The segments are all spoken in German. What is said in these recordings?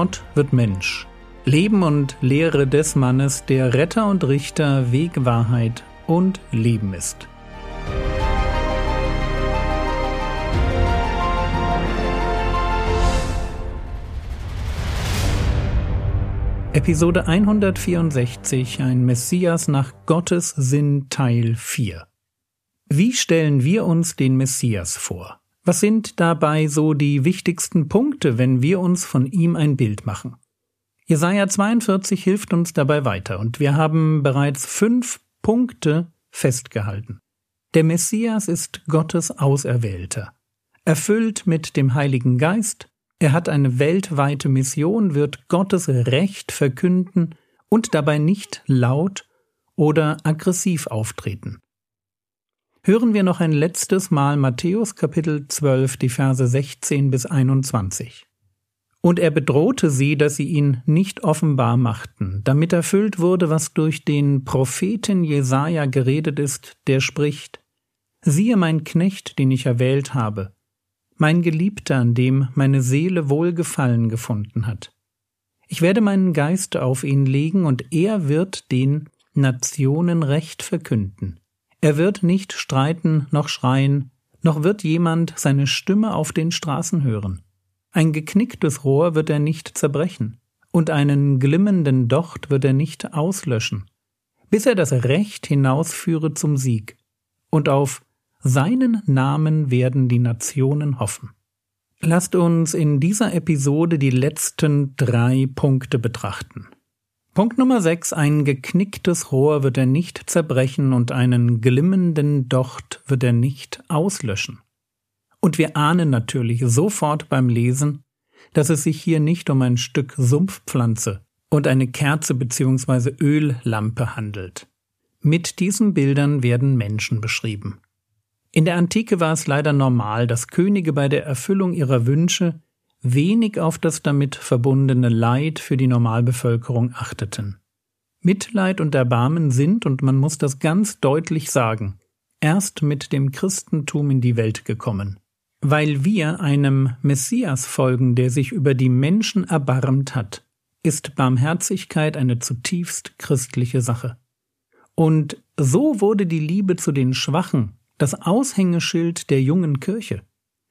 Gott wird Mensch. Leben und Lehre des Mannes, der Retter und Richter, Weg, Wahrheit und Leben ist. Episode 164 Ein Messias nach Gottes Sinn Teil 4 Wie stellen wir uns den Messias vor? Was sind dabei so die wichtigsten Punkte, wenn wir uns von ihm ein Bild machen? Jesaja 42 hilft uns dabei weiter und wir haben bereits fünf Punkte festgehalten. Der Messias ist Gottes Auserwählter. Erfüllt mit dem Heiligen Geist, er hat eine weltweite Mission, wird Gottes Recht verkünden und dabei nicht laut oder aggressiv auftreten. Hören wir noch ein letztes Mal Matthäus Kapitel 12, die Verse 16 bis 21. Und er bedrohte sie, dass sie ihn nicht offenbar machten, damit erfüllt wurde, was durch den Propheten Jesaja geredet ist, der spricht: Siehe mein Knecht, den ich erwählt habe, mein Geliebter, an dem meine Seele Wohlgefallen gefunden hat. Ich werde meinen Geist auf ihn legen, und er wird den Nationen Recht verkünden. Er wird nicht streiten noch schreien, noch wird jemand seine Stimme auf den Straßen hören. Ein geknicktes Rohr wird er nicht zerbrechen, und einen glimmenden Docht wird er nicht auslöschen, bis er das Recht hinausführe zum Sieg. Und auf seinen Namen werden die Nationen hoffen. Lasst uns in dieser Episode die letzten drei Punkte betrachten. Punkt Nummer sechs: Ein geknicktes Rohr wird er nicht zerbrechen und einen glimmenden Docht wird er nicht auslöschen. Und wir ahnen natürlich sofort beim Lesen, dass es sich hier nicht um ein Stück Sumpfpflanze und eine Kerze bzw. Öllampe handelt. Mit diesen Bildern werden Menschen beschrieben. In der Antike war es leider normal, dass Könige bei der Erfüllung ihrer Wünsche wenig auf das damit verbundene Leid für die Normalbevölkerung achteten. Mitleid und Erbarmen sind, und man muss das ganz deutlich sagen, erst mit dem Christentum in die Welt gekommen. Weil wir einem Messias folgen, der sich über die Menschen erbarmt hat, ist Barmherzigkeit eine zutiefst christliche Sache. Und so wurde die Liebe zu den Schwachen das Aushängeschild der jungen Kirche.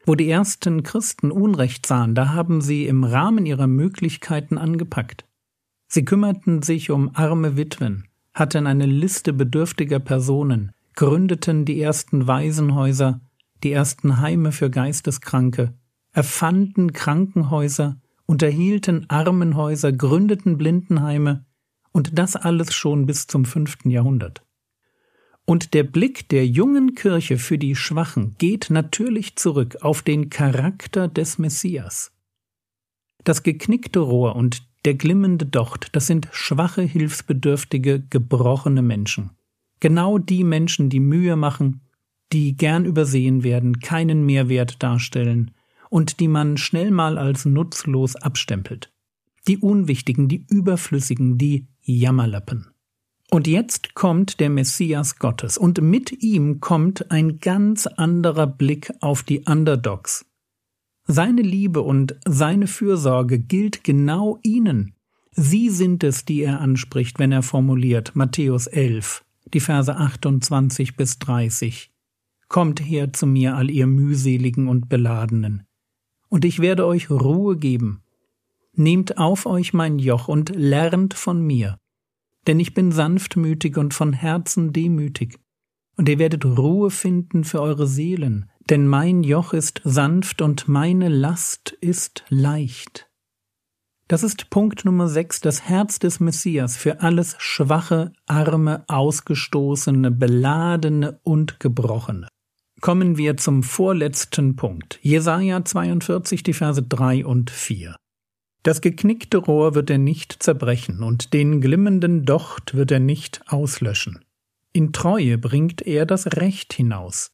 Wo die ersten Christen Unrecht sahen, da haben sie im Rahmen ihrer Möglichkeiten angepackt. Sie kümmerten sich um arme Witwen, hatten eine Liste bedürftiger Personen, gründeten die ersten Waisenhäuser, die ersten Heime für Geisteskranke, erfanden Krankenhäuser, unterhielten Armenhäuser, gründeten Blindenheime, und das alles schon bis zum fünften Jahrhundert. Und der Blick der jungen Kirche für die Schwachen geht natürlich zurück auf den Charakter des Messias. Das geknickte Rohr und der glimmende Docht, das sind schwache, hilfsbedürftige, gebrochene Menschen. Genau die Menschen, die Mühe machen, die gern übersehen werden, keinen Mehrwert darstellen und die man schnell mal als nutzlos abstempelt. Die Unwichtigen, die Überflüssigen, die Jammerlappen. Und jetzt kommt der Messias Gottes und mit ihm kommt ein ganz anderer Blick auf die Underdogs. Seine Liebe und seine Fürsorge gilt genau ihnen. Sie sind es, die er anspricht, wenn er formuliert Matthäus 11, die Verse 28 bis 30. Kommt her zu mir, all ihr mühseligen und beladenen, und ich werde euch Ruhe geben. Nehmt auf euch mein Joch und lernt von mir, denn ich bin sanftmütig und von Herzen demütig. Und ihr werdet Ruhe finden für eure Seelen, denn mein Joch ist sanft und meine Last ist leicht. Das ist Punkt Nummer sechs, das Herz des Messias für alles Schwache, Arme, Ausgestoßene, Beladene und Gebrochene. Kommen wir zum vorletzten Punkt. Jesaja 42, die Verse drei und vier. Das geknickte Rohr wird er nicht zerbrechen, und den glimmenden Docht wird er nicht auslöschen. In Treue bringt er das Recht hinaus.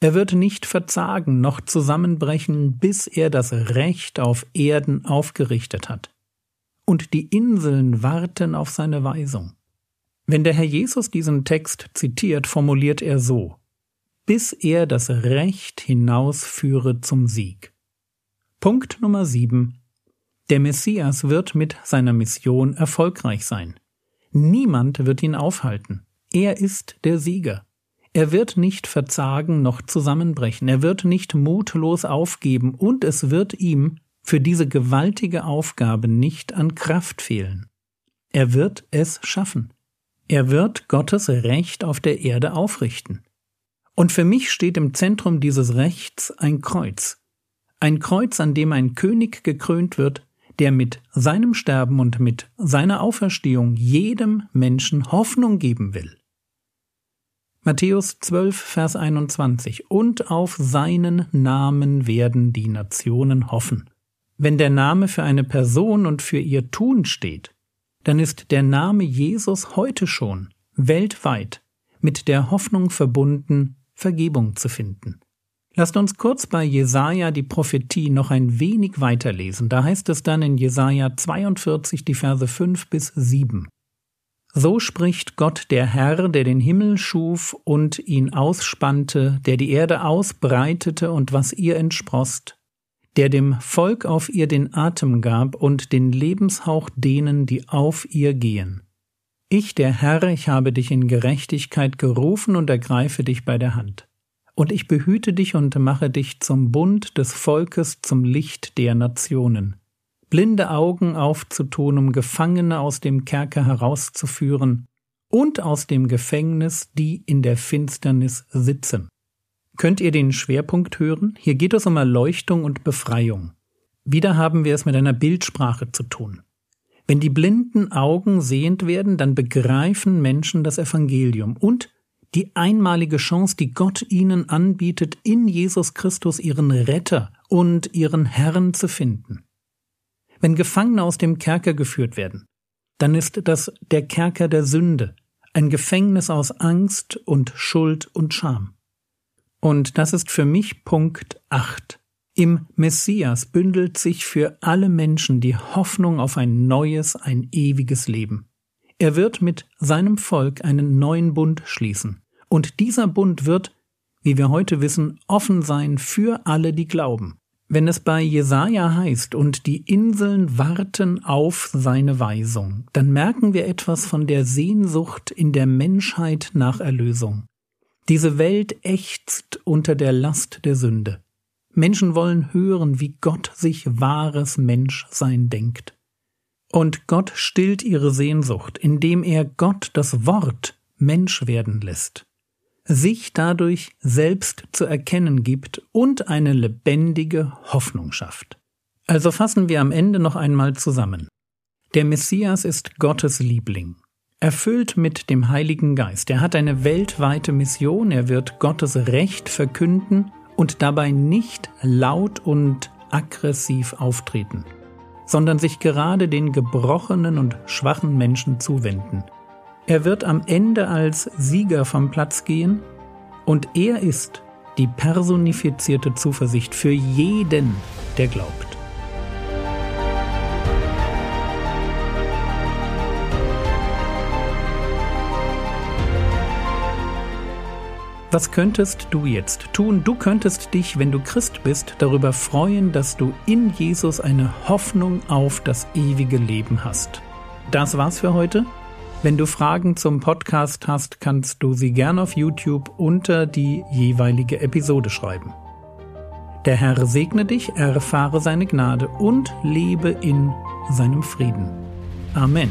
Er wird nicht verzagen noch zusammenbrechen, bis er das Recht auf Erden aufgerichtet hat. Und die Inseln warten auf seine Weisung. Wenn der Herr Jesus diesen Text zitiert, formuliert er so bis er das Recht hinausführe zum Sieg. Punkt Nummer sieben Der Messias wird mit seiner Mission erfolgreich sein. Niemand wird ihn aufhalten. Er ist der Sieger. Er wird nicht verzagen noch zusammenbrechen, er wird nicht mutlos aufgeben, und es wird ihm für diese gewaltige Aufgabe nicht an Kraft fehlen. Er wird es schaffen. Er wird Gottes Recht auf der Erde aufrichten. Und für mich steht im Zentrum dieses Rechts ein Kreuz. Ein Kreuz, an dem ein König gekrönt wird, der mit seinem Sterben und mit seiner Auferstehung jedem Menschen Hoffnung geben will. Matthäus 12, Vers 21. Und auf seinen Namen werden die Nationen hoffen. Wenn der Name für eine Person und für ihr Tun steht, dann ist der Name Jesus heute schon weltweit mit der Hoffnung verbunden, Vergebung zu finden. Lasst uns kurz bei Jesaja die Prophetie noch ein wenig weiterlesen. Da heißt es dann in Jesaja 42 die Verse 5 bis 7. So spricht Gott der Herr, der den Himmel schuf und ihn ausspannte, der die Erde ausbreitete und was ihr entsproßt, der dem Volk auf ihr den Atem gab und den Lebenshauch denen, die auf ihr gehen. Ich, der Herr, ich habe dich in Gerechtigkeit gerufen und ergreife dich bei der Hand. Und ich behüte dich und mache dich zum Bund des Volkes, zum Licht der Nationen blinde Augen aufzutun, um Gefangene aus dem Kerker herauszuführen und aus dem Gefängnis, die in der Finsternis sitzen. Könnt ihr den Schwerpunkt hören? Hier geht es um Erleuchtung und Befreiung. Wieder haben wir es mit einer Bildsprache zu tun. Wenn die blinden Augen sehend werden, dann begreifen Menschen das Evangelium und die einmalige Chance, die Gott ihnen anbietet, in Jesus Christus ihren Retter und ihren Herrn zu finden. Wenn Gefangene aus dem Kerker geführt werden, dann ist das der Kerker der Sünde, ein Gefängnis aus Angst und Schuld und Scham. Und das ist für mich Punkt 8. Im Messias bündelt sich für alle Menschen die Hoffnung auf ein neues, ein ewiges Leben. Er wird mit seinem Volk einen neuen Bund schließen. Und dieser Bund wird, wie wir heute wissen, offen sein für alle, die glauben. Wenn es bei Jesaja heißt, und die Inseln warten auf seine Weisung, dann merken wir etwas von der Sehnsucht in der Menschheit nach Erlösung. Diese Welt ächzt unter der Last der Sünde. Menschen wollen hören, wie Gott sich wahres Menschsein denkt. Und Gott stillt ihre Sehnsucht, indem er Gott das Wort Mensch werden lässt sich dadurch selbst zu erkennen gibt und eine lebendige Hoffnung schafft. Also fassen wir am Ende noch einmal zusammen. Der Messias ist Gottes Liebling, erfüllt mit dem Heiligen Geist. Er hat eine weltweite Mission, er wird Gottes Recht verkünden und dabei nicht laut und aggressiv auftreten, sondern sich gerade den gebrochenen und schwachen Menschen zuwenden er wird am Ende als Sieger vom Platz gehen und er ist die personifizierte Zuversicht für jeden, der glaubt. Was könntest du jetzt tun? Du könntest dich, wenn du Christ bist, darüber freuen, dass du in Jesus eine Hoffnung auf das ewige Leben hast. Das war's für heute. Wenn du Fragen zum Podcast hast, kannst du sie gern auf YouTube unter die jeweilige Episode schreiben. Der Herr segne dich, erfahre seine Gnade und lebe in seinem Frieden. Amen.